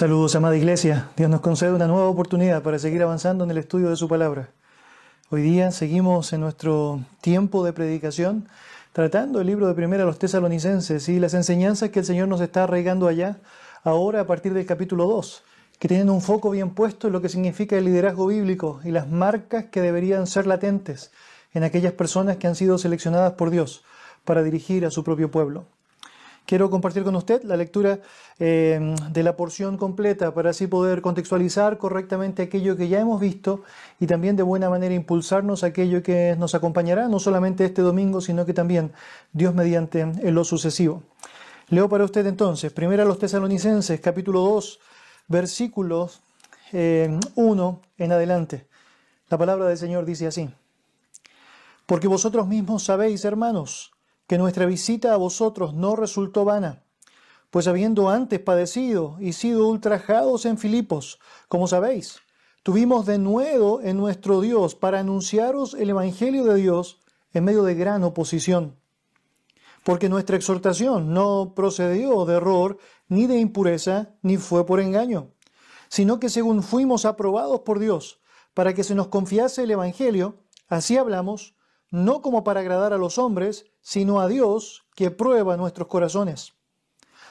Saludos, amada iglesia. Dios nos concede una nueva oportunidad para seguir avanzando en el estudio de su palabra. Hoy día seguimos en nuestro tiempo de predicación tratando el libro de Primera a los Tesalonicenses y las enseñanzas que el Señor nos está arraigando allá, ahora a partir del capítulo 2, que tienen un foco bien puesto en lo que significa el liderazgo bíblico y las marcas que deberían ser latentes en aquellas personas que han sido seleccionadas por Dios para dirigir a su propio pueblo. Quiero compartir con usted la lectura eh, de la porción completa para así poder contextualizar correctamente aquello que ya hemos visto y también de buena manera impulsarnos aquello que nos acompañará no solamente este domingo, sino que también Dios mediante en lo sucesivo. Leo para usted entonces, primero a los tesalonicenses, capítulo 2, versículos 1 eh, en adelante. La palabra del Señor dice así, porque vosotros mismos sabéis, hermanos, que nuestra visita a vosotros no resultó vana, pues habiendo antes padecido y sido ultrajados en Filipos, como sabéis, tuvimos de nuevo en nuestro Dios para anunciaros el Evangelio de Dios en medio de gran oposición. Porque nuestra exhortación no procedió de error, ni de impureza, ni fue por engaño, sino que según fuimos aprobados por Dios, para que se nos confiase el Evangelio, así hablamos, no como para agradar a los hombres, sino a Dios que prueba nuestros corazones.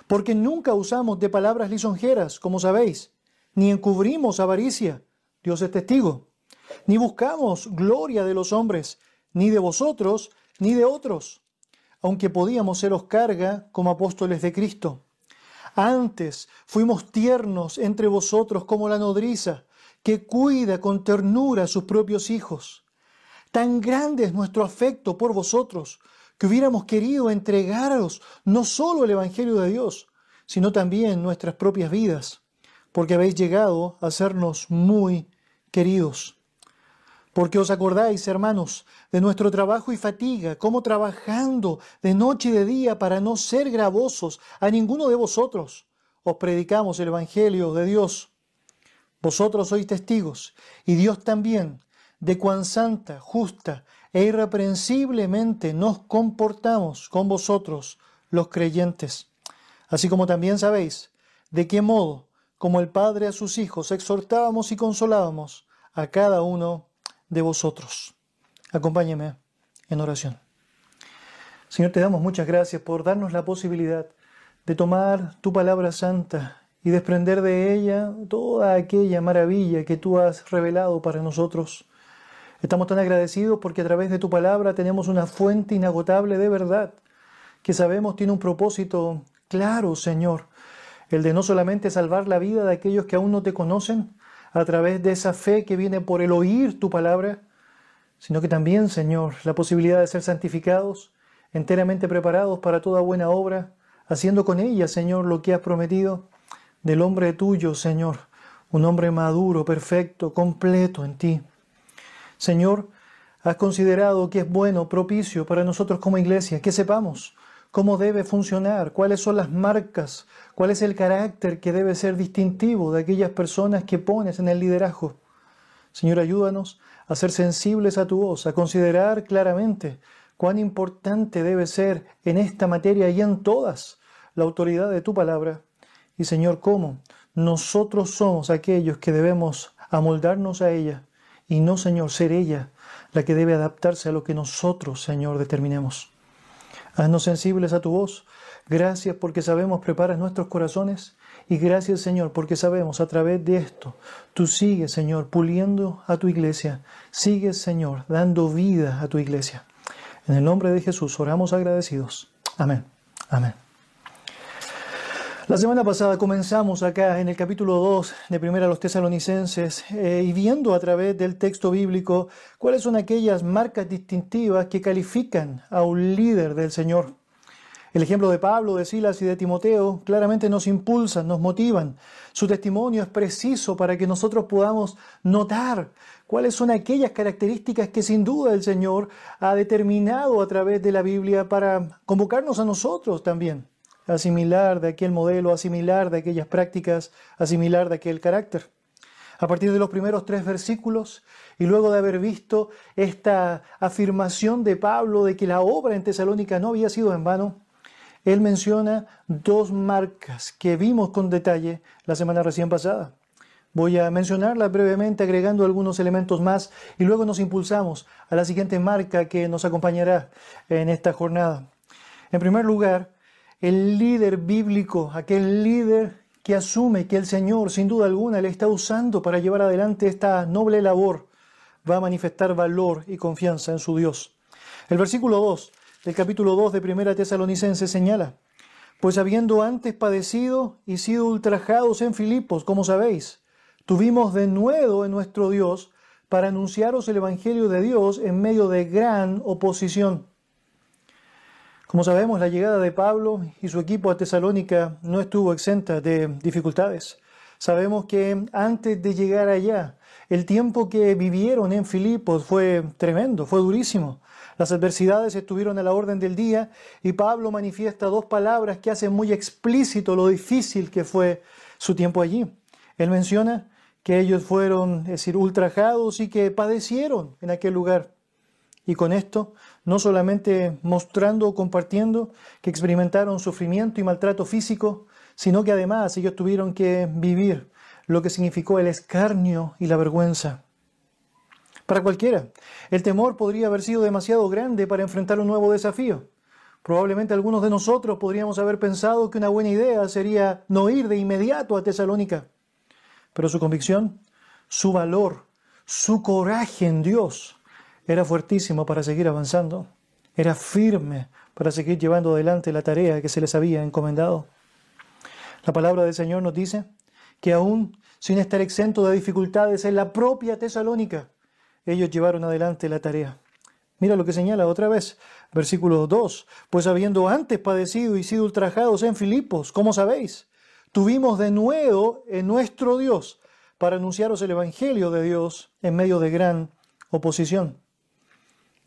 Porque nunca usamos de palabras lisonjeras, como sabéis, ni encubrimos avaricia, Dios es testigo, ni buscamos gloria de los hombres, ni de vosotros, ni de otros, aunque podíamos seros carga como apóstoles de Cristo. Antes fuimos tiernos entre vosotros como la nodriza, que cuida con ternura a sus propios hijos. Tan grande es nuestro afecto por vosotros, que hubiéramos querido entregaros no solo el Evangelio de Dios, sino también nuestras propias vidas, porque habéis llegado a sernos muy queridos. Porque os acordáis, hermanos, de nuestro trabajo y fatiga, como trabajando de noche y de día para no ser gravosos a ninguno de vosotros, os predicamos el Evangelio de Dios. Vosotros sois testigos, y Dios también, de cuán santa, justa e irreprensiblemente nos comportamos con vosotros, los creyentes. Así como también sabéis de qué modo, como el Padre a sus hijos, exhortábamos y consolábamos a cada uno de vosotros. Acompáñeme en oración. Señor, te damos muchas gracias por darnos la posibilidad de tomar tu palabra santa y desprender de ella toda aquella maravilla que tú has revelado para nosotros. Estamos tan agradecidos porque a través de tu palabra tenemos una fuente inagotable de verdad que sabemos tiene un propósito claro, Señor, el de no solamente salvar la vida de aquellos que aún no te conocen a través de esa fe que viene por el oír tu palabra, sino que también, Señor, la posibilidad de ser santificados, enteramente preparados para toda buena obra, haciendo con ella, Señor, lo que has prometido del hombre tuyo, Señor, un hombre maduro, perfecto, completo en ti. Señor, has considerado que es bueno, propicio para nosotros como iglesia, que sepamos cómo debe funcionar, cuáles son las marcas, cuál es el carácter que debe ser distintivo de aquellas personas que pones en el liderazgo. Señor, ayúdanos a ser sensibles a tu voz, a considerar claramente cuán importante debe ser en esta materia y en todas la autoridad de tu palabra. Y Señor, cómo nosotros somos aquellos que debemos amoldarnos a ella y no, Señor, ser ella la que debe adaptarse a lo que nosotros, Señor, determinemos. Haznos sensibles a tu voz. Gracias porque sabemos preparas nuestros corazones. Y gracias, Señor, porque sabemos a través de esto, tú sigues, Señor, puliendo a tu iglesia. Sigues, Señor, dando vida a tu iglesia. En el nombre de Jesús oramos agradecidos. Amén. Amén. La semana pasada comenzamos acá en el capítulo 2 de Primera a los Tesalonicenses eh, y viendo a través del texto bíblico cuáles son aquellas marcas distintivas que califican a un líder del Señor. El ejemplo de Pablo, de Silas y de Timoteo claramente nos impulsan, nos motivan. Su testimonio es preciso para que nosotros podamos notar cuáles son aquellas características que sin duda el Señor ha determinado a través de la Biblia para convocarnos a nosotros también asimilar de aquel modelo, asimilar de aquellas prácticas, asimilar de aquel carácter. A partir de los primeros tres versículos, y luego de haber visto esta afirmación de Pablo de que la obra en Tesalónica no había sido en vano, él menciona dos marcas que vimos con detalle la semana recién pasada. Voy a mencionarlas brevemente agregando algunos elementos más y luego nos impulsamos a la siguiente marca que nos acompañará en esta jornada. En primer lugar, el líder bíblico, aquel líder que asume que el Señor sin duda alguna le está usando para llevar adelante esta noble labor, va a manifestar valor y confianza en su Dios. El versículo 2 del capítulo 2 de Primera Tesalonicense señala, pues habiendo antes padecido y sido ultrajados en Filipos, como sabéis, tuvimos de nuevo en nuestro Dios para anunciaros el Evangelio de Dios en medio de gran oposición. Como sabemos, la llegada de Pablo y su equipo a Tesalónica no estuvo exenta de dificultades. Sabemos que antes de llegar allá, el tiempo que vivieron en Filipos fue tremendo, fue durísimo. Las adversidades estuvieron a la orden del día y Pablo manifiesta dos palabras que hacen muy explícito lo difícil que fue su tiempo allí. Él menciona que ellos fueron, es decir, ultrajados y que padecieron en aquel lugar. Y con esto, no solamente mostrando o compartiendo que experimentaron sufrimiento y maltrato físico, sino que además ellos tuvieron que vivir lo que significó el escarnio y la vergüenza para cualquiera. El temor podría haber sido demasiado grande para enfrentar un nuevo desafío. Probablemente algunos de nosotros podríamos haber pensado que una buena idea sería no ir de inmediato a Tesalónica. Pero su convicción, su valor, su coraje en Dios era fuertísimo para seguir avanzando. Era firme para seguir llevando adelante la tarea que se les había encomendado. La palabra del Señor nos dice que aún sin estar exento de dificultades en la propia Tesalónica, ellos llevaron adelante la tarea. Mira lo que señala otra vez, versículo 2, pues habiendo antes padecido y sido ultrajados en Filipos, como sabéis, tuvimos de nuevo en nuestro Dios para anunciaros el Evangelio de Dios en medio de gran oposición.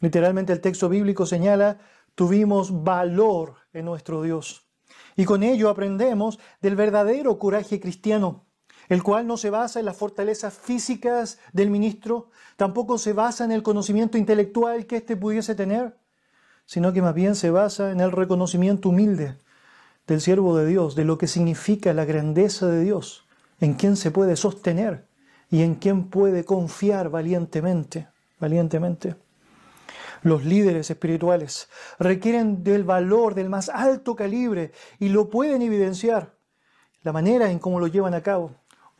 Literalmente el texto bíblico señala, tuvimos valor en nuestro Dios. Y con ello aprendemos del verdadero coraje cristiano el cual no se basa en las fortalezas físicas del ministro, tampoco se basa en el conocimiento intelectual que éste pudiese tener, sino que más bien se basa en el reconocimiento humilde del siervo de Dios, de lo que significa la grandeza de Dios, en quien se puede sostener y en quien puede confiar valientemente, valientemente. Los líderes espirituales requieren del valor del más alto calibre y lo pueden evidenciar la manera en cómo lo llevan a cabo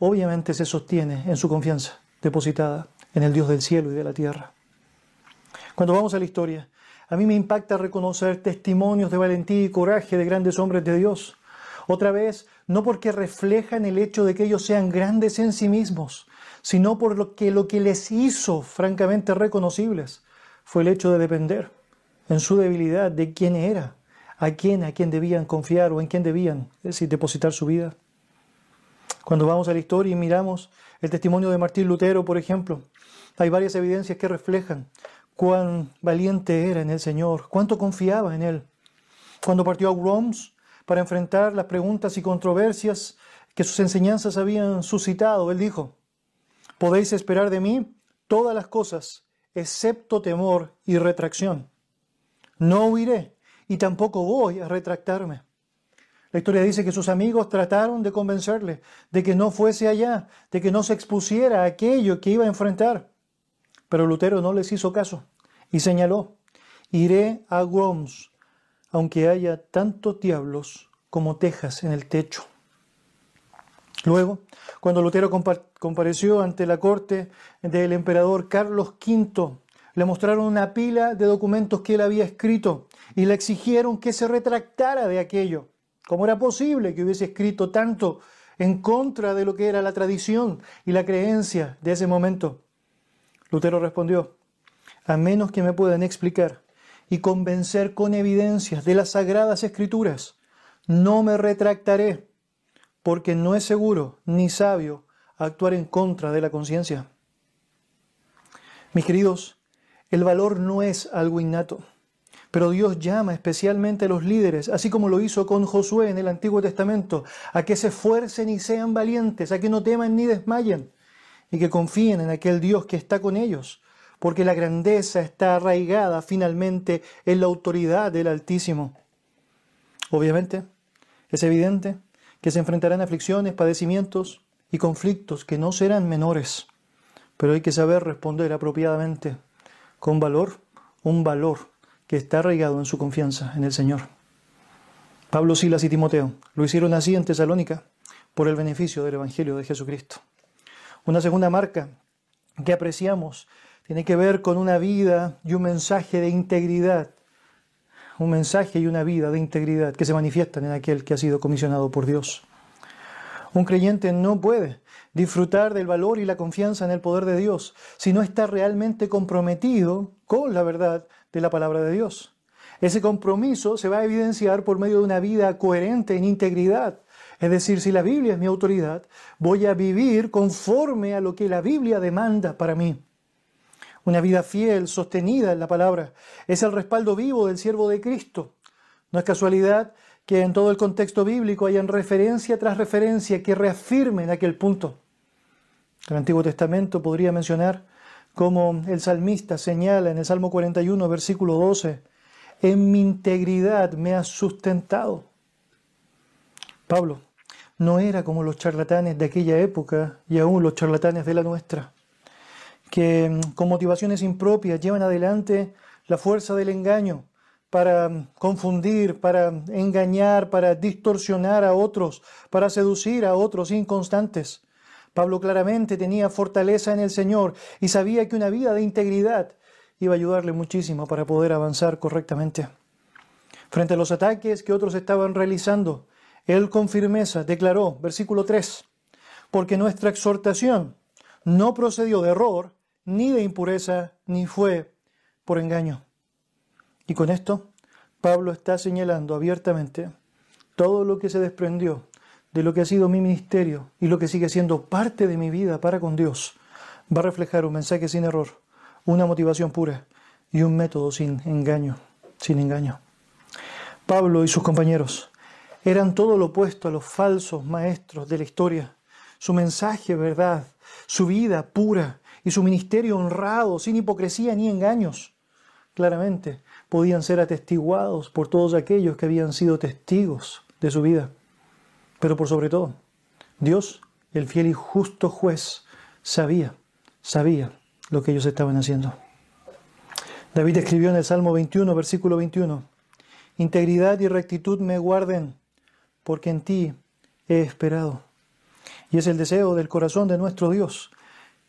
obviamente se sostiene en su confianza depositada en el Dios del cielo y de la tierra. Cuando vamos a la historia, a mí me impacta reconocer testimonios de valentía y coraje de grandes hombres de Dios. Otra vez, no porque reflejan el hecho de que ellos sean grandes en sí mismos, sino por lo que lo que les hizo francamente reconocibles fue el hecho de depender en su debilidad de quién era, a quién, a quién debían confiar o en quién debían, es decir, depositar su vida. Cuando vamos a la historia y miramos el testimonio de Martín Lutero, por ejemplo, hay varias evidencias que reflejan cuán valiente era en el Señor, cuánto confiaba en Él. Cuando partió a Worms para enfrentar las preguntas y controversias que sus enseñanzas habían suscitado, Él dijo, podéis esperar de mí todas las cosas, excepto temor y retracción. No huiré y tampoco voy a retractarme. La historia dice que sus amigos trataron de convencerle de que no fuese allá, de que no se expusiera a aquello que iba a enfrentar. Pero Lutero no les hizo caso y señaló, iré a Worms, aunque haya tantos diablos como tejas en el techo. Luego, cuando Lutero compareció ante la corte del emperador Carlos V, le mostraron una pila de documentos que él había escrito y le exigieron que se retractara de aquello. ¿Cómo era posible que hubiese escrito tanto en contra de lo que era la tradición y la creencia de ese momento? Lutero respondió, a menos que me puedan explicar y convencer con evidencias de las sagradas escrituras, no me retractaré, porque no es seguro ni sabio actuar en contra de la conciencia. Mis queridos, el valor no es algo innato. Pero Dios llama especialmente a los líderes, así como lo hizo con Josué en el Antiguo Testamento, a que se esfuercen y sean valientes, a que no teman ni desmayen, y que confíen en aquel Dios que está con ellos, porque la grandeza está arraigada finalmente en la autoridad del Altísimo. Obviamente, es evidente que se enfrentarán aflicciones, padecimientos y conflictos que no serán menores, pero hay que saber responder apropiadamente, con valor, un valor que está arraigado en su confianza en el Señor. Pablo, Silas y Timoteo lo hicieron así en Tesalónica por el beneficio del Evangelio de Jesucristo. Una segunda marca que apreciamos tiene que ver con una vida y un mensaje de integridad, un mensaje y una vida de integridad que se manifiestan en aquel que ha sido comisionado por Dios. Un creyente no puede disfrutar del valor y la confianza en el poder de Dios si no está realmente comprometido con la verdad de la palabra de Dios. Ese compromiso se va a evidenciar por medio de una vida coherente en integridad. Es decir, si la Biblia es mi autoridad, voy a vivir conforme a lo que la Biblia demanda para mí. Una vida fiel, sostenida en la palabra, es el respaldo vivo del siervo de Cristo. No es casualidad que en todo el contexto bíblico hayan referencia tras referencia que reafirmen aquel punto. El Antiguo Testamento podría mencionar como el salmista señala en el Salmo 41, versículo 12, en mi integridad me has sustentado. Pablo no era como los charlatanes de aquella época y aún los charlatanes de la nuestra, que mm, con motivaciones impropias llevan adelante la fuerza del engaño para mm, confundir, para engañar, para distorsionar a otros, para seducir a otros inconstantes. Pablo claramente tenía fortaleza en el Señor y sabía que una vida de integridad iba a ayudarle muchísimo para poder avanzar correctamente. Frente a los ataques que otros estaban realizando, él con firmeza declaró, versículo 3, porque nuestra exhortación no procedió de error, ni de impureza, ni fue por engaño. Y con esto, Pablo está señalando abiertamente todo lo que se desprendió de lo que ha sido mi ministerio y lo que sigue siendo parte de mi vida para con Dios. Va a reflejar un mensaje sin error, una motivación pura y un método sin engaño, sin engaño. Pablo y sus compañeros eran todo lo opuesto a los falsos maestros de la historia. Su mensaje, verdad, su vida pura y su ministerio honrado, sin hipocresía ni engaños, claramente podían ser atestiguados por todos aquellos que habían sido testigos de su vida. Pero por sobre todo, Dios, el fiel y justo juez, sabía, sabía lo que ellos estaban haciendo. David escribió en el Salmo 21, versículo 21, Integridad y rectitud me guarden porque en ti he esperado. Y es el deseo del corazón de nuestro Dios,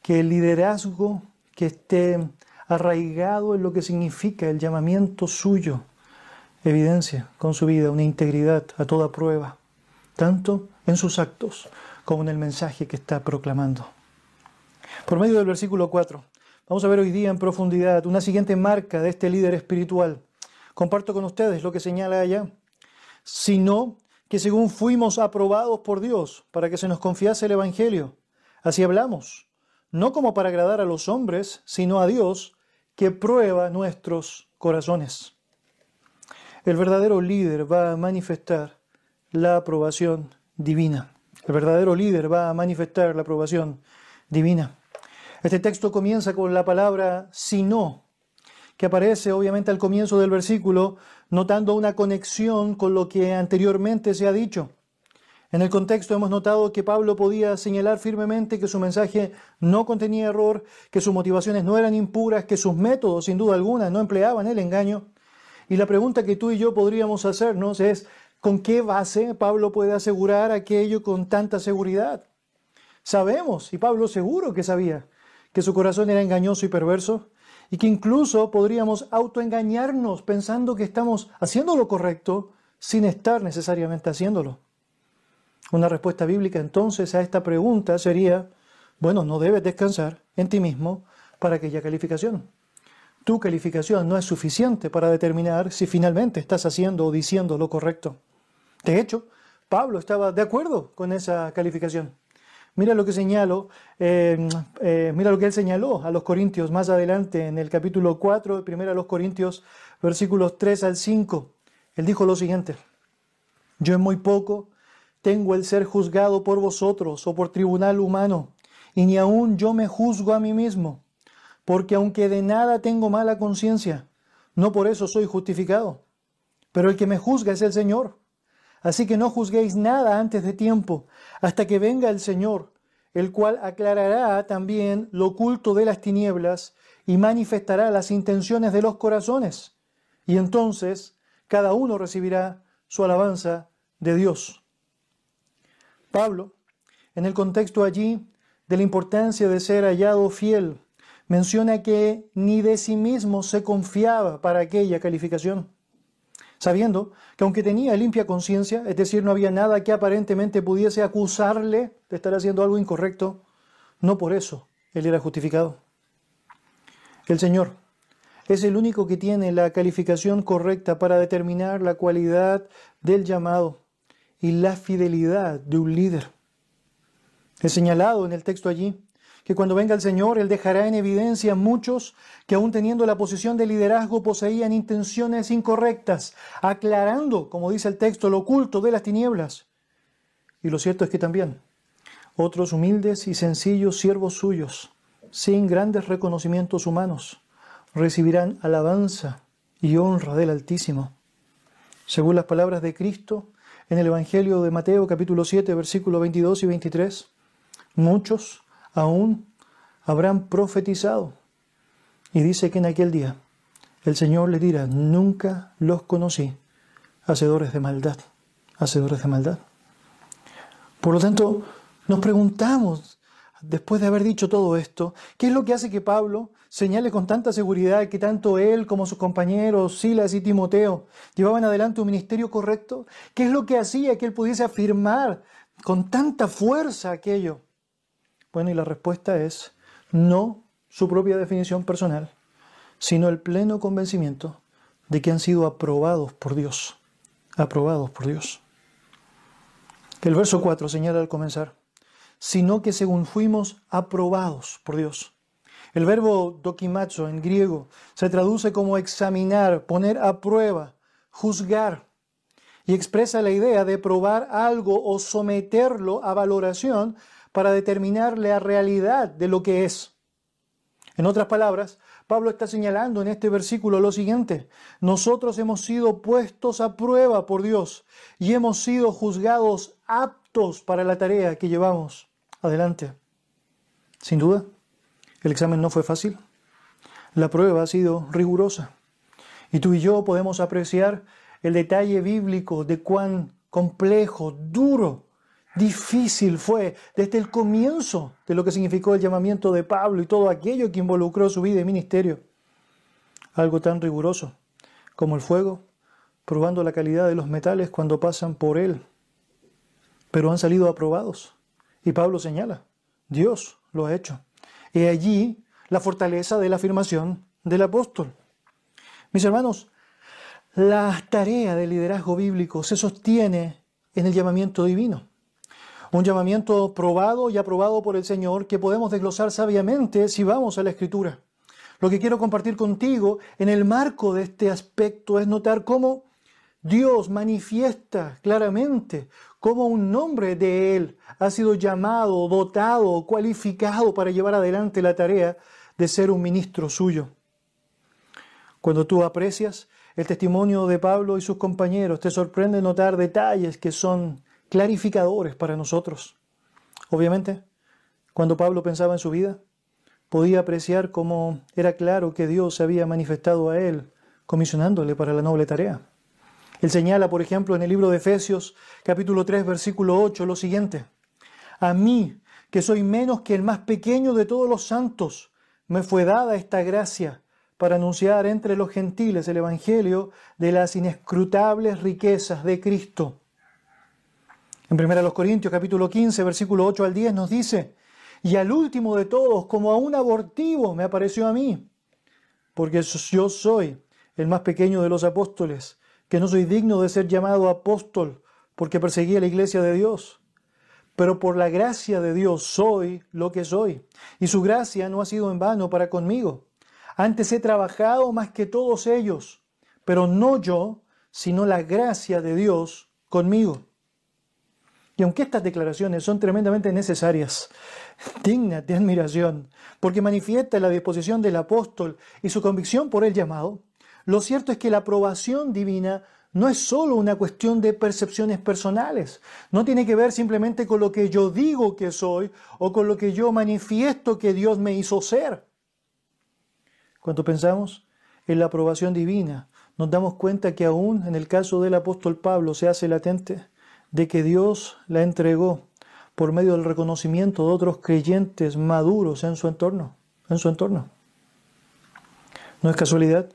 que el liderazgo que esté arraigado en lo que significa el llamamiento suyo, evidencia con su vida una integridad a toda prueba, tanto en sus actos como en el mensaje que está proclamando. Por medio del versículo 4, vamos a ver hoy día en profundidad una siguiente marca de este líder espiritual. Comparto con ustedes lo que señala allá. Sino que según fuimos aprobados por Dios para que se nos confiase el Evangelio. Así hablamos, no como para agradar a los hombres, sino a Dios, que prueba nuestros corazones. El verdadero líder va a manifestar la aprobación divina. El verdadero líder va a manifestar la aprobación divina. Este texto comienza con la palabra sino, que aparece obviamente al comienzo del versículo, notando una conexión con lo que anteriormente se ha dicho. En el contexto hemos notado que Pablo podía señalar firmemente que su mensaje no contenía error, que sus motivaciones no eran impuras, que sus métodos sin duda alguna no empleaban el engaño. Y la pregunta que tú y yo podríamos hacernos es, ¿con qué base Pablo puede asegurar aquello con tanta seguridad? Sabemos, y Pablo seguro que sabía, que su corazón era engañoso y perverso, y que incluso podríamos autoengañarnos pensando que estamos haciendo lo correcto sin estar necesariamente haciéndolo. Una respuesta bíblica entonces a esta pregunta sería, bueno, no debes descansar en ti mismo para aquella calificación. Tu calificación no es suficiente para determinar si finalmente estás haciendo o diciendo lo correcto. De hecho, Pablo estaba de acuerdo con esa calificación. Mira lo que señalo, eh, eh, mira lo que él señaló a los Corintios más adelante en el capítulo 4, primero a los Corintios, versículos 3 al 5. Él dijo lo siguiente, yo en muy poco tengo el ser juzgado por vosotros o por tribunal humano, y ni aun yo me juzgo a mí mismo, porque aunque de nada tengo mala conciencia, no por eso soy justificado. Pero el que me juzga es el Señor. Así que no juzguéis nada antes de tiempo, hasta que venga el Señor, el cual aclarará también lo oculto de las tinieblas y manifestará las intenciones de los corazones. Y entonces cada uno recibirá su alabanza de Dios. Pablo, en el contexto allí de la importancia de ser hallado fiel, menciona que ni de sí mismo se confiaba para aquella calificación, sabiendo que aunque tenía limpia conciencia, es decir, no había nada que aparentemente pudiese acusarle de estar haciendo algo incorrecto, no por eso él era justificado. El Señor es el único que tiene la calificación correcta para determinar la cualidad del llamado y la fidelidad de un líder. Es señalado en el texto allí que cuando venga el Señor, Él dejará en evidencia a muchos que aún teniendo la posición de liderazgo poseían intenciones incorrectas, aclarando, como dice el texto, lo oculto de las tinieblas. Y lo cierto es que también otros humildes y sencillos siervos suyos, sin grandes reconocimientos humanos, recibirán alabanza y honra del Altísimo. Según las palabras de Cristo en el Evangelio de Mateo capítulo 7 versículos 22 y 23, muchos aún habrán profetizado. Y dice que en aquel día el Señor le dirá, nunca los conocí, hacedores de maldad, hacedores de maldad. Por lo tanto, nos preguntamos, después de haber dicho todo esto, ¿qué es lo que hace que Pablo señale con tanta seguridad que tanto él como sus compañeros, Silas y Timoteo, llevaban adelante un ministerio correcto? ¿Qué es lo que hacía que él pudiese afirmar con tanta fuerza aquello? Bueno, y la respuesta es no su propia definición personal, sino el pleno convencimiento de que han sido aprobados por Dios. Aprobados por Dios. El verso 4 señala al comenzar, sino que según fuimos aprobados por Dios. El verbo dokimazo en griego se traduce como examinar, poner a prueba, juzgar, y expresa la idea de probar algo o someterlo a valoración para determinar la realidad de lo que es. En otras palabras, Pablo está señalando en este versículo lo siguiente, nosotros hemos sido puestos a prueba por Dios y hemos sido juzgados aptos para la tarea que llevamos adelante. Sin duda, el examen no fue fácil, la prueba ha sido rigurosa y tú y yo podemos apreciar el detalle bíblico de cuán complejo, duro difícil fue desde el comienzo de lo que significó el llamamiento de Pablo y todo aquello que involucró su vida y ministerio. Algo tan riguroso como el fuego, probando la calidad de los metales cuando pasan por él, pero han salido aprobados. Y Pablo señala, Dios lo ha hecho. Y allí la fortaleza de la afirmación del apóstol. Mis hermanos, la tarea del liderazgo bíblico se sostiene en el llamamiento divino. Un llamamiento probado y aprobado por el Señor que podemos desglosar sabiamente si vamos a la Escritura. Lo que quiero compartir contigo en el marco de este aspecto es notar cómo Dios manifiesta claramente cómo un nombre de Él ha sido llamado, dotado, cualificado para llevar adelante la tarea de ser un ministro suyo. Cuando tú aprecias el testimonio de Pablo y sus compañeros, te sorprende notar detalles que son clarificadores para nosotros. Obviamente, cuando Pablo pensaba en su vida, podía apreciar cómo era claro que Dios se había manifestado a él, comisionándole para la noble tarea. Él señala, por ejemplo, en el libro de Efesios, capítulo 3, versículo 8, lo siguiente. A mí, que soy menos que el más pequeño de todos los santos, me fue dada esta gracia para anunciar entre los gentiles el Evangelio de las inescrutables riquezas de Cristo en 1 Corintios capítulo 15, versículo 8 al 10 nos dice, y al último de todos, como a un abortivo, me apareció a mí, porque yo soy el más pequeño de los apóstoles, que no soy digno de ser llamado apóstol, porque perseguí a la iglesia de Dios. Pero por la gracia de Dios soy lo que soy, y su gracia no ha sido en vano para conmigo. Antes he trabajado más que todos ellos, pero no yo, sino la gracia de Dios conmigo. Y aunque estas declaraciones son tremendamente necesarias, dignas de admiración, porque manifiesta la disposición del apóstol y su convicción por el llamado, lo cierto es que la aprobación divina no es solo una cuestión de percepciones personales, no tiene que ver simplemente con lo que yo digo que soy o con lo que yo manifiesto que Dios me hizo ser. Cuando pensamos en la aprobación divina, nos damos cuenta que aún en el caso del apóstol Pablo se hace latente de que Dios la entregó por medio del reconocimiento de otros creyentes maduros en su entorno, en su entorno. No es casualidad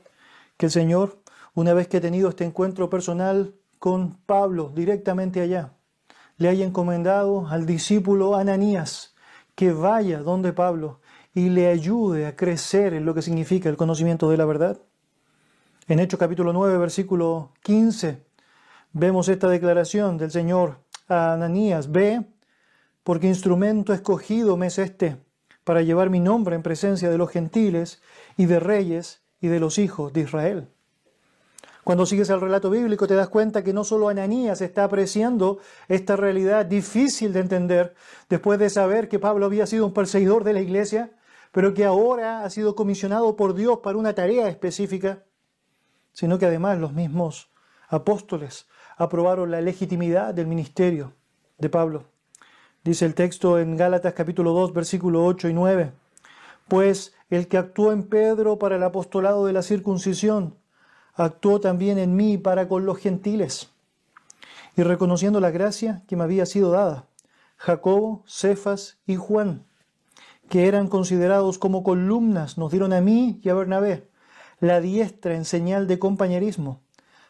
que el Señor, una vez que ha tenido este encuentro personal con Pablo directamente allá, le haya encomendado al discípulo Ananías que vaya donde Pablo y le ayude a crecer en lo que significa el conocimiento de la verdad. En Hechos capítulo 9, versículo 15, vemos esta declaración del Señor a Ananías, ve, porque instrumento escogido me es este, para llevar mi nombre en presencia de los gentiles y de reyes y de los hijos de Israel. Cuando sigues el relato bíblico te das cuenta que no solo Ananías está apreciando esta realidad difícil de entender después de saber que Pablo había sido un perseguidor de la iglesia, pero que ahora ha sido comisionado por Dios para una tarea específica, sino que además los mismos apóstoles aprobaron la legitimidad del ministerio de Pablo. Dice el texto en Gálatas capítulo 2, versículo 8 y 9. Pues el que actuó en Pedro para el apostolado de la circuncisión, actuó también en mí para con los gentiles. Y reconociendo la gracia que me había sido dada, Jacobo, Cefas y Juan, que eran considerados como columnas, nos dieron a mí y a Bernabé la diestra en señal de compañerismo,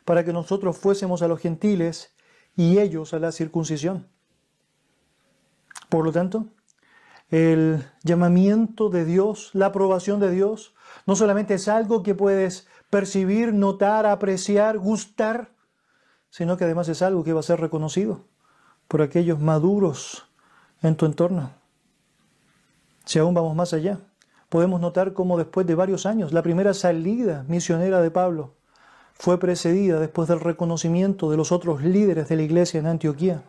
para que nosotros fuésemos a los gentiles y ellos a la circuncisión. Por lo tanto, el llamamiento de Dios, la aprobación de Dios, no solamente es algo que puedes percibir, notar, apreciar, gustar, sino que además es algo que va a ser reconocido por aquellos maduros en tu entorno. Si aún vamos más allá, podemos notar cómo después de varios años, la primera salida misionera de Pablo fue precedida después del reconocimiento de los otros líderes de la iglesia en Antioquía.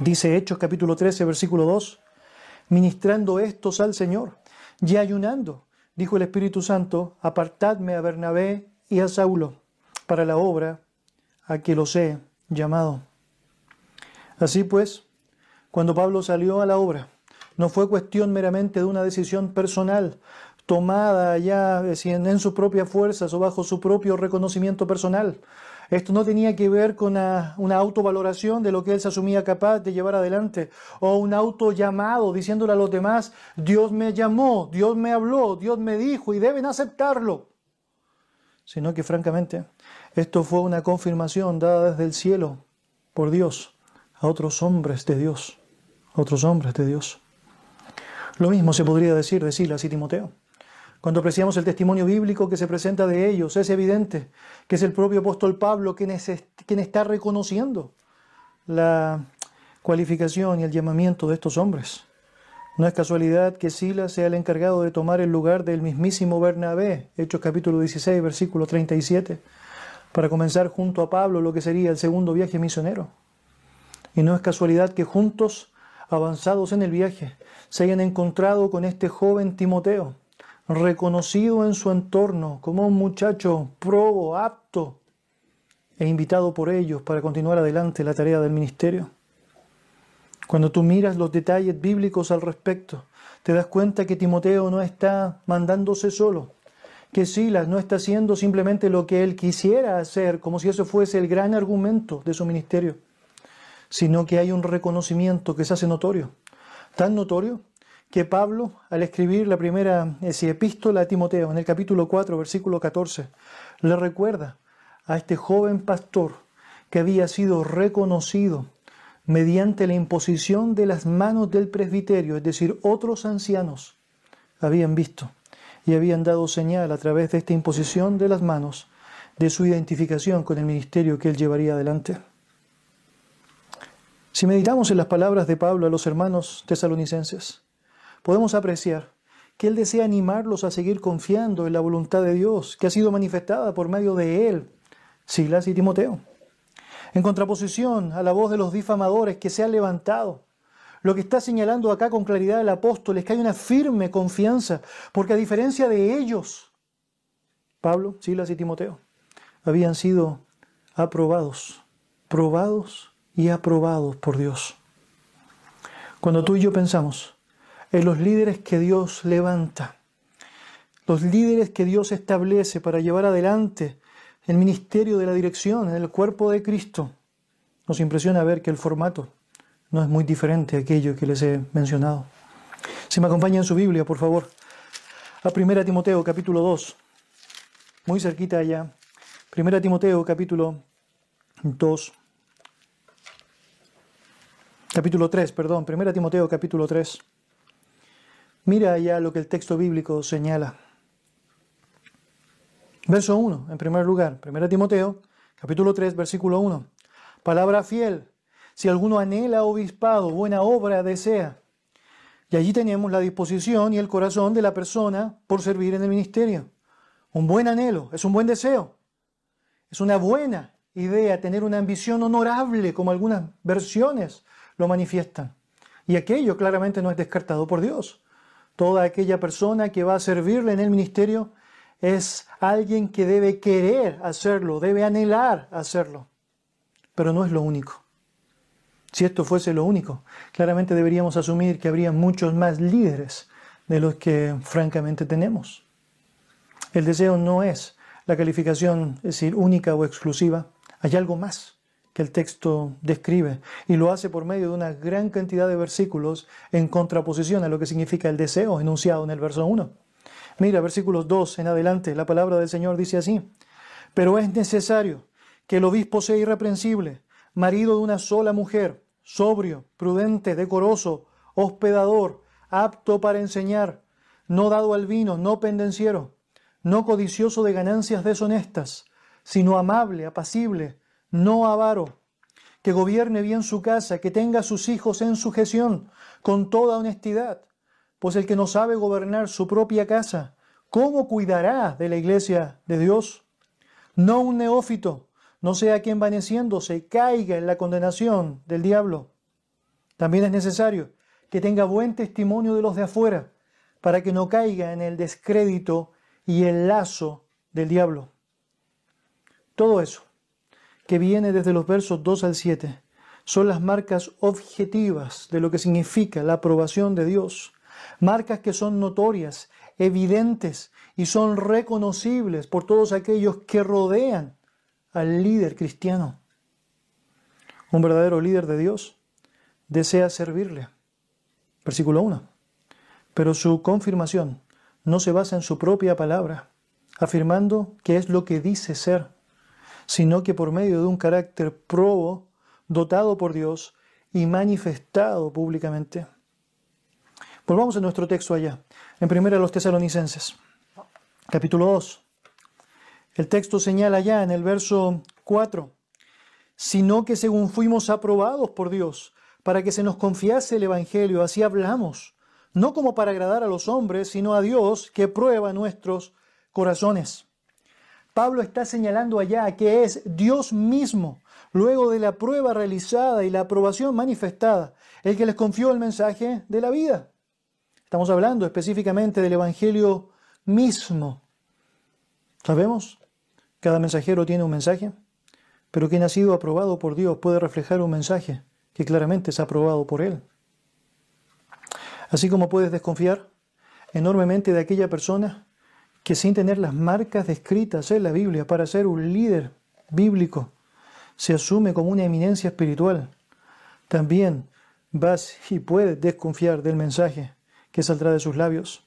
Dice Hechos capítulo 13, versículo 2, ministrando estos al Señor y ayunando, dijo el Espíritu Santo, apartadme a Bernabé y a Saulo para la obra a que los he llamado. Así pues, cuando Pablo salió a la obra, no fue cuestión meramente de una decisión personal, tomada ya en sus propias fuerzas o bajo su propio reconocimiento personal. Esto no tenía que ver con una, autovaloración de lo que él se asumía capaz de llevar adelante, o un auto llamado diciéndole a los demás, Dios me llamó, Dios me habló, Dios me dijo y deben aceptarlo. Sino que francamente, esto fue una confirmación dada desde el cielo por Dios a otros hombres de Dios, otros hombres de Dios. Lo mismo se podría decir de Silas y Timoteo. Cuando apreciamos el testimonio bíblico que se presenta de ellos, es evidente que es el propio apóstol Pablo quien, está reconociendo la cualificación y el llamamiento de estos hombres. No es casualidad que Silas sea el encargado de tomar el lugar del mismísimo Bernabé, Hechos capítulo 16, versículo 37, para comenzar junto a Pablo lo que sería el segundo viaje misionero. Y no es casualidad que juntos, avanzados en el viaje, se hayan encontrado con este joven Timoteo, reconocido en su entorno como un muchacho probo, apto, e invitado por ellos para continuar adelante la tarea del ministerio. Cuando tú miras los detalles bíblicos al respecto, te das cuenta que Timoteo no está mandándose solo, que Silas no está haciendo simplemente lo que él quisiera hacer, como si eso fuese el gran argumento de su ministerio, sino que hay un reconocimiento que se hace notorio tan notorio que Pablo, al escribir la primera epístola a Timoteo, en el capítulo 4, versículo 14, le recuerda a este joven pastor que había sido reconocido mediante la imposición de las manos del presbiterio, es decir, otros ancianos habían visto y habían dado señal a través de esta imposición de las manos de su identificación con el ministerio que él llevaría adelante. Si meditamos en las palabras de Pablo a los hermanos tesalonicenses, podemos apreciar que él desea animarlos a seguir confiando en la voluntad de Dios que ha sido manifestada por medio de él, Silas y Timoteo. En contraposición a la voz de los difamadores que se han levantado, lo que está señalando acá con claridad el apóstol es que hay una firme confianza, porque a diferencia de ellos, Pablo, Silas y Timoteo habían sido aprobados, probados y aprobados por Dios. Cuando tú y yo pensamos en los líderes que Dios levanta, los líderes que Dios establece para llevar adelante el ministerio de la dirección el cuerpo de Cristo, nos impresiona ver que el formato no es muy diferente a aquello que les he mencionado. Si me acompañan en su Biblia, por favor, a 1 Timoteo capítulo 2, muy cerquita allá. 1 Timoteo capítulo 2, capítulo 3, perdón, 1 Timoteo capítulo 3. Mira allá lo que el texto bíblico señala. Verso 1, en primer lugar, 1 Timoteo capítulo 3, versículo 1. Palabra fiel. Si alguno anhela obispado, buena obra desea. Y allí tenemos la disposición y el corazón de la persona por servir en el ministerio. Un buen anhelo, es un buen deseo. Es una buena idea tener una ambición honorable, como algunas versiones lo manifiestan. Y aquello claramente no es descartado por Dios. Toda aquella persona que va a servirle en el ministerio es alguien que debe querer hacerlo, debe anhelar hacerlo. Pero no es lo único. Si esto fuese lo único, claramente deberíamos asumir que habría muchos más líderes de los que francamente tenemos. El deseo no es la calificación, es decir, única o exclusiva. Hay algo más el texto describe y lo hace por medio de una gran cantidad de versículos en contraposición a lo que significa el deseo enunciado en el verso 1. Mira, versículos 2 en adelante, la palabra del Señor dice así, pero es necesario que el obispo sea irreprensible, marido de una sola mujer, sobrio, prudente, decoroso, hospedador, apto para enseñar, no dado al vino, no pendenciero, no codicioso de ganancias deshonestas, sino amable, apacible, no avaro, que gobierne bien su casa, que tenga a sus hijos en sujeción, con toda honestidad, pues el que no sabe gobernar su propia casa, ¿cómo cuidará de la iglesia de Dios? No un neófito, no sea que envaneciéndose caiga en la condenación del diablo. También es necesario que tenga buen testimonio de los de afuera, para que no caiga en el descrédito y el lazo del diablo. Todo eso que viene desde los versos 2 al 7 son las marcas objetivas de lo que significa la aprobación de Dios. Marcas que son notorias, evidentes y son reconocibles por todos aquellos que rodean al líder cristiano. Un verdadero líder de Dios desea servirle. Versículo 1. Pero su confirmación no se basa en su propia palabra, afirmando que es lo que dice ser, sino que por medio de un carácter probo, dotado por Dios y manifestado públicamente. Volvamos a nuestro texto allá, en primera de los tesalonicenses, capítulo 2. El texto señala ya en el verso 4, sino que según fuimos aprobados por Dios, para que se nos confiase el Evangelio, así hablamos, no como para agradar a los hombres, sino a Dios que prueba nuestros corazones. Pablo está señalando allá que es Dios mismo, luego de la prueba realizada y la aprobación manifestada, el que les confió el mensaje de la vida. Estamos hablando específicamente del Evangelio mismo. ¿Sabemos? Cada mensajero tiene un mensaje, pero quien ha sido aprobado por Dios puede reflejar un mensaje que claramente es aprobado por Él. Así como puedes desconfiar enormemente de aquella persona que sin tener las marcas descritas en la Biblia para ser un líder bíblico se asume como una eminencia espiritual, también vas y puedes desconfiar del mensaje que saldrá de sus labios.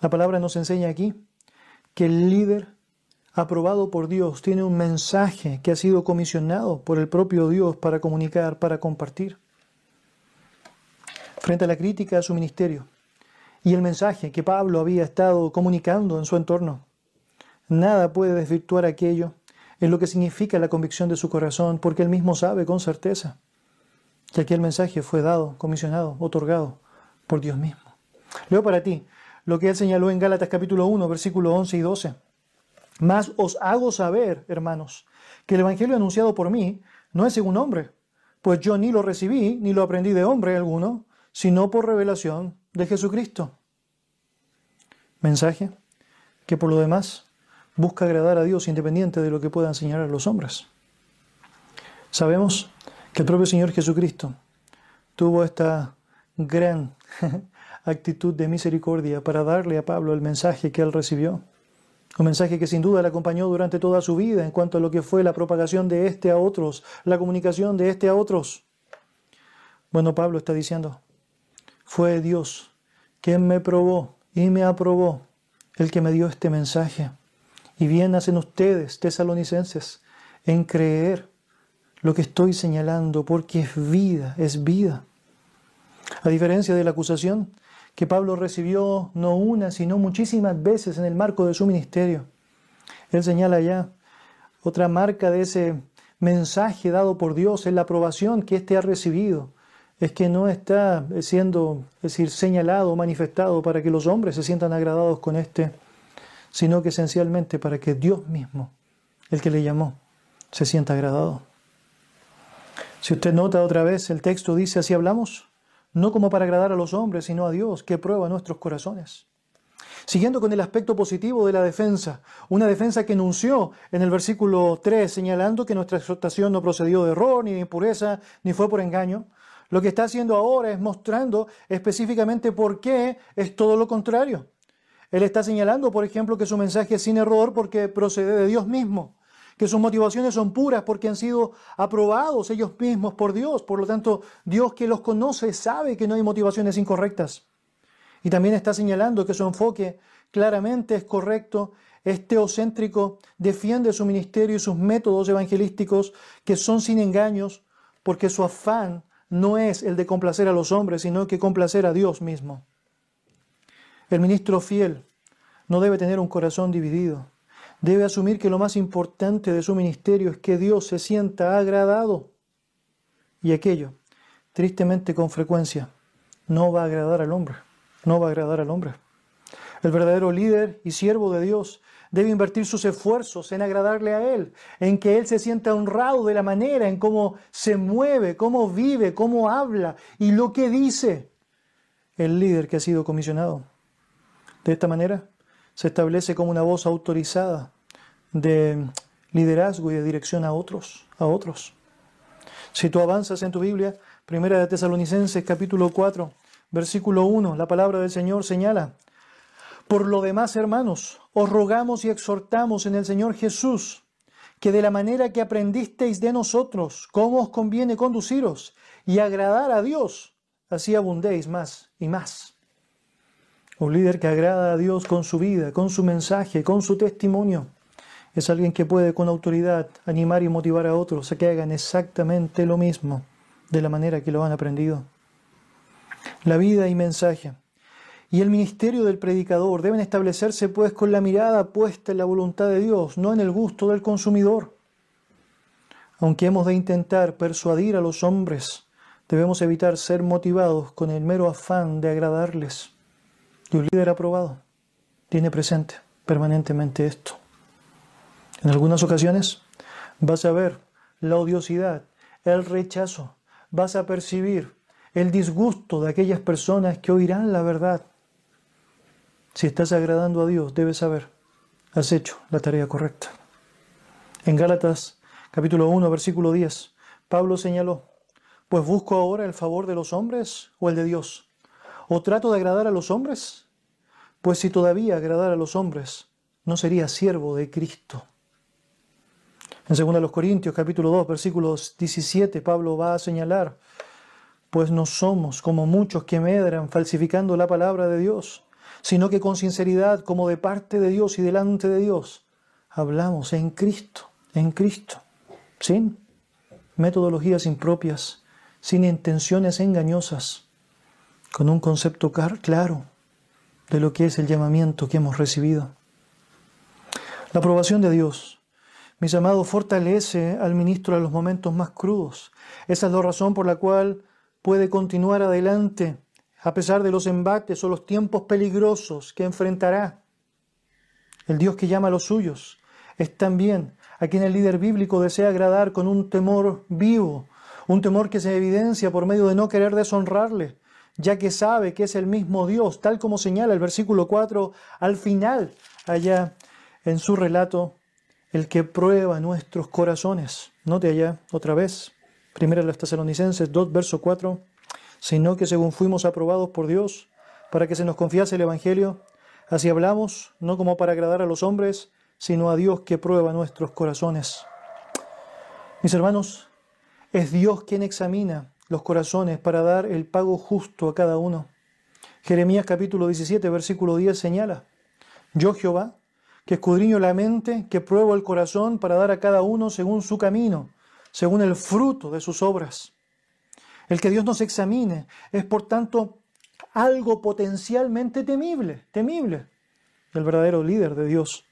La palabra nos enseña aquí que el líder aprobado por Dios tiene un mensaje que ha sido comisionado por el propio Dios para comunicar, para compartir. Frente a la crítica a su ministerio y el mensaje que Pablo había estado comunicando en su entorno, nada puede desvirtuar aquello en lo que significa la convicción de su corazón, porque él mismo sabe con certeza que aquel mensaje fue dado, comisionado, otorgado por Dios mismo. Leo para ti lo que él señaló en Gálatas capítulo 1, versículo 11 y 12. Mas os hago saber, hermanos, que el Evangelio anunciado por mí no es según hombre, pues yo ni lo recibí ni lo aprendí de hombre alguno, sino por revelación de Jesucristo. Mensaje que por lo demás busca agradar a Dios independiente de lo que puedan enseñar a los hombres. Sabemos que el propio Señor Jesucristo tuvo esta gran actitud de misericordia para darle a Pablo el mensaje que él recibió. Un mensaje que sin duda le acompañó durante toda su vida en cuanto a lo que fue la propagación de este a otros, la comunicación de este a otros. Bueno, Pablo está diciendo, fue Dios quien me probó y me aprobó, el que me dio este mensaje. Y bien hacen ustedes, tesalonicenses, en creer lo que estoy señalando, porque es vida, es vida. A diferencia de la acusación que Pablo recibió no una, sino muchísimas veces en el marco de su ministerio. Él señala ya otra marca de ese mensaje dado por Dios en la aprobación que éste ha recibido. Es que no está siendo, es decir, señalado, manifestado para que los hombres se sientan agradados con este, sino que esencialmente para que Dios mismo, el que le llamó, se sienta agradado. Si usted nota otra vez, el texto dice, así hablamos, no como para agradar a los hombres, sino a Dios, que prueba nuestros corazones. Siguiendo con el aspecto positivo de la defensa, una defensa que enunció en el versículo 3, señalando que nuestra exhortación no procedió de error, ni de impureza, ni fue por engaño. Lo que está haciendo ahora es mostrando específicamente por qué es todo lo contrario. Él está señalando, por ejemplo, que su mensaje es sin error porque procede de Dios mismo que sus motivaciones son puras porque han sido aprobados ellos mismos por Dios. Por lo tanto, Dios que los conoce sabe que no hay motivaciones incorrectas. Y también está señalando que su enfoque claramente es correcto, es teocéntrico, defiende su ministerio y sus métodos evangelísticos que son sin engaños, porque su afán no es el de complacer a los hombres, sino que complacer a Dios mismo. El ministro fiel no debe tener un corazón dividido debe asumir que lo más importante de su ministerio es que Dios se sienta agradado. Y aquello, tristemente con frecuencia, no va a agradar al hombre, no va a agradar al hombre. El verdadero líder y siervo de Dios debe invertir sus esfuerzos en agradarle a Él, en que Él se sienta honrado de la manera en cómo se mueve, cómo vive, cómo habla y lo que dice el líder que ha sido comisionado. De esta manera se establece como una voz autorizada de liderazgo y de dirección a otros, a otros. Si tú avanzas en tu Biblia, Primera de Tesalonicenses capítulo 4, versículo 1, la palabra del Señor señala, por lo demás, hermanos, os rogamos y exhortamos en el Señor Jesús, que de la manera que aprendisteis de nosotros, cómo os conviene conduciros y agradar a Dios, así abundéis más y más. Un líder que agrada a Dios con su vida, con su mensaje, con su testimonio, es alguien que puede con autoridad animar y motivar a otros a que hagan exactamente lo mismo de la manera que lo han aprendido. La vida y mensaje y el ministerio del predicador deben establecerse pues con la mirada puesta en la voluntad de Dios, no en el gusto del consumidor. Aunque hemos de intentar persuadir a los hombres, debemos evitar ser motivados con el mero afán de agradarles. Y un líder aprobado tiene presente permanentemente esto. En algunas ocasiones vas a ver la odiosidad, el rechazo, vas a percibir el disgusto de aquellas personas que oirán la verdad. Si estás agradando a Dios, debes saber, has hecho la tarea correcta. En Gálatas capítulo 1, versículo 10, Pablo señaló, pues busco ahora el favor de los hombres o el de Dios. ¿O trato de agradar a los hombres? Pues si todavía agradara a los hombres, no sería siervo de Cristo. En 2 Corintios capítulo 2 versículos 17 Pablo va a señalar, pues no somos como muchos que medran falsificando la palabra de Dios, sino que con sinceridad como de parte de Dios y delante de Dios hablamos en Cristo, en Cristo, sin metodologías impropias, sin intenciones engañosas, con un concepto claro de lo que es el llamamiento que hemos recibido. La aprobación de Dios mis amados, fortalece al ministro en los momentos más crudos. Esa es la razón por la cual puede continuar adelante a pesar de los embates o los tiempos peligrosos que enfrentará. El Dios que llama a los suyos es también a quien el líder bíblico desea agradar con un temor vivo, un temor que se evidencia por medio de no querer deshonrarle, ya que sabe que es el mismo Dios, tal como señala el versículo 4 al final, allá en su relato el que prueba nuestros corazones. Note allá otra vez. Primera de los Tesalonicenses 2, verso 4, sino que según fuimos aprobados por Dios para que se nos confiase el Evangelio, así hablamos, no como para agradar a los hombres, sino a Dios que prueba nuestros corazones. Mis hermanos, es Dios quien examina los corazones para dar el pago justo a cada uno. Jeremías capítulo 17, versículo 10 señala, Yo Jehová, que escudriño la mente, que pruebo el corazón para dar a cada uno según su camino, según el fruto de sus obras. El que Dios nos examine es, por tanto, algo potencialmente temible, temible. El verdadero líder de Dios,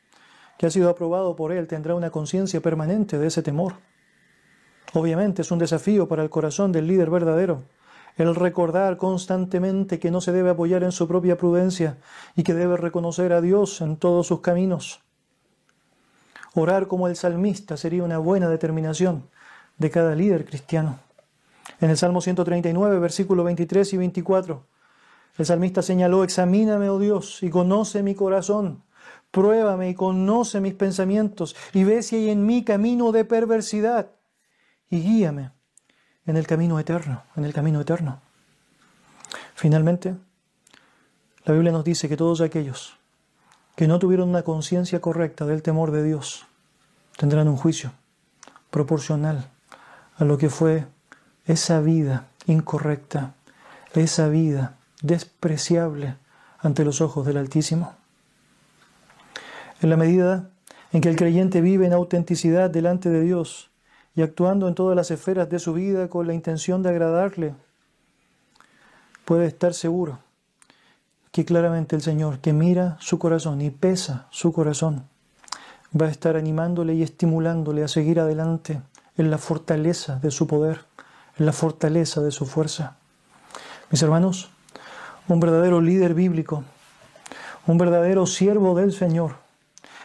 que ha sido aprobado por Él, tendrá una conciencia permanente de ese temor. Obviamente es un desafío para el corazón del líder verdadero el recordar constantemente que no se debe apoyar en su propia prudencia y que debe reconocer a Dios en todos sus caminos. Orar como el salmista sería una buena determinación de cada líder cristiano. En el Salmo 139, versículos 23 y 24, el salmista señaló, examíname, oh Dios, y conoce mi corazón, pruébame y conoce mis pensamientos, y ve si hay en mí camino de perversidad, y guíame en el camino eterno, en el camino eterno. Finalmente, la Biblia nos dice que todos aquellos que no tuvieron una conciencia correcta del temor de Dios tendrán un juicio proporcional a lo que fue esa vida incorrecta, esa vida despreciable ante los ojos del Altísimo. En la medida en que el creyente vive en autenticidad delante de Dios, y actuando en todas las esferas de su vida con la intención de agradarle, puede estar seguro que claramente el Señor, que mira su corazón y pesa su corazón, va a estar animándole y estimulándole a seguir adelante en la fortaleza de su poder, la fortaleza de su fuerza. Mis hermanos, un verdadero líder bíblico, un verdadero siervo del Señor,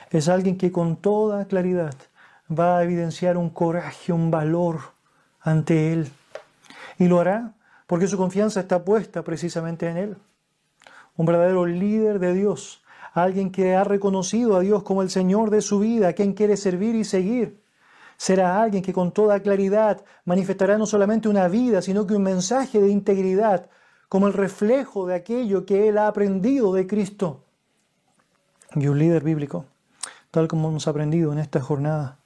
es alguien que con toda claridad va a evidenciar un coraje, un valor ante Él. Y lo hará porque su confianza está puesta precisamente en Él. Un verdadero líder de Dios, alguien que ha reconocido a Dios como el Señor de su vida, quien quiere servir y seguir. Será alguien que con toda claridad manifestará no solamente una vida, sino que un mensaje de integridad, como el reflejo de aquello que él ha aprendido de Cristo. Y un líder bíblico, tal como hemos aprendido en esta jornada,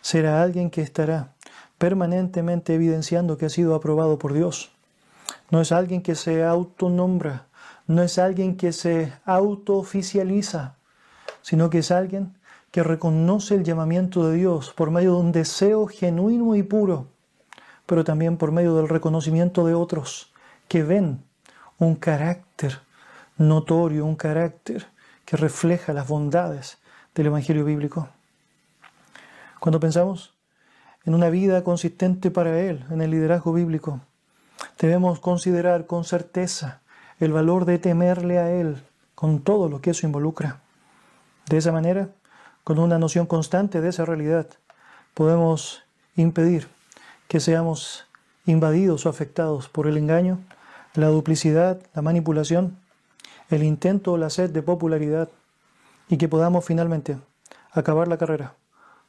será alguien que estará permanentemente evidenciando que ha sido aprobado por Dios. No es alguien que se autonombra, no es alguien que se autooficializa, sino que es alguien que reconoce el llamamiento de Dios por medio de un deseo genuino y puro, pero también por medio del reconocimiento de otros que ven un carácter notorio, un carácter que refleja las bondades del Evangelio bíblico. Cuando pensamos en una vida consistente para Él, en el liderazgo bíblico, debemos considerar con certeza el valor de temerle a Él con todo lo que eso involucra. De esa manera, con una noción constante de esa realidad, podemos impedir que seamos invadidos o afectados por el engaño, la duplicidad, la manipulación, el intento o la sed de popularidad y que podamos finalmente acabar la carrera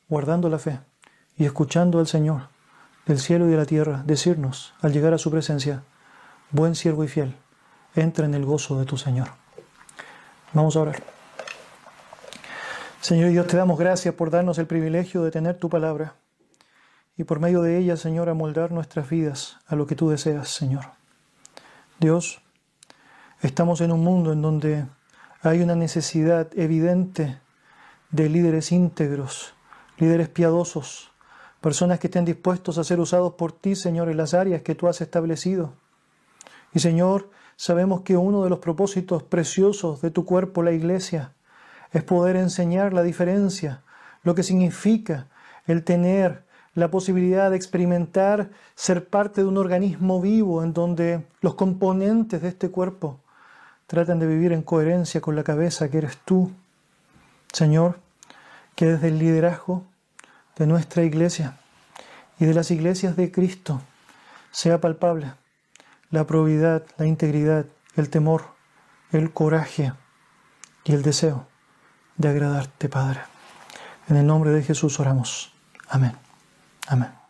guardando la fe y escuchando al Señor del cielo y de la tierra decirnos al llegar a su presencia, buen siervo y fiel, entra en el gozo de tu Señor. Vamos a orar. Señor Dios, te damos gracias por darnos el privilegio de tener tu palabra y por medio de ella, Señor, amoldar nuestras vidas a lo que tú deseas, Señor. Dios, estamos en un mundo en donde hay una necesidad evidente de líderes íntegros, líderes piadosos, personas que estén dispuestos a ser usados por ti, Señor, en las áreas que tú has establecido. Y Señor, sabemos que uno de los propósitos preciosos de tu cuerpo, la iglesia, es poder enseñar la diferencia, lo que significa el tener la posibilidad de experimentar ser parte de un organismo vivo en donde los componentes de este cuerpo tratan de vivir en coherencia con la cabeza que eres tú. Señor, que desde el liderazgo de nuestra iglesia y de las iglesias de Cristo sea palpable la probidad, la integridad, el temor, el coraje y el deseo de agradarte, Padre. En el nombre de Jesús oramos. Amén. Amén.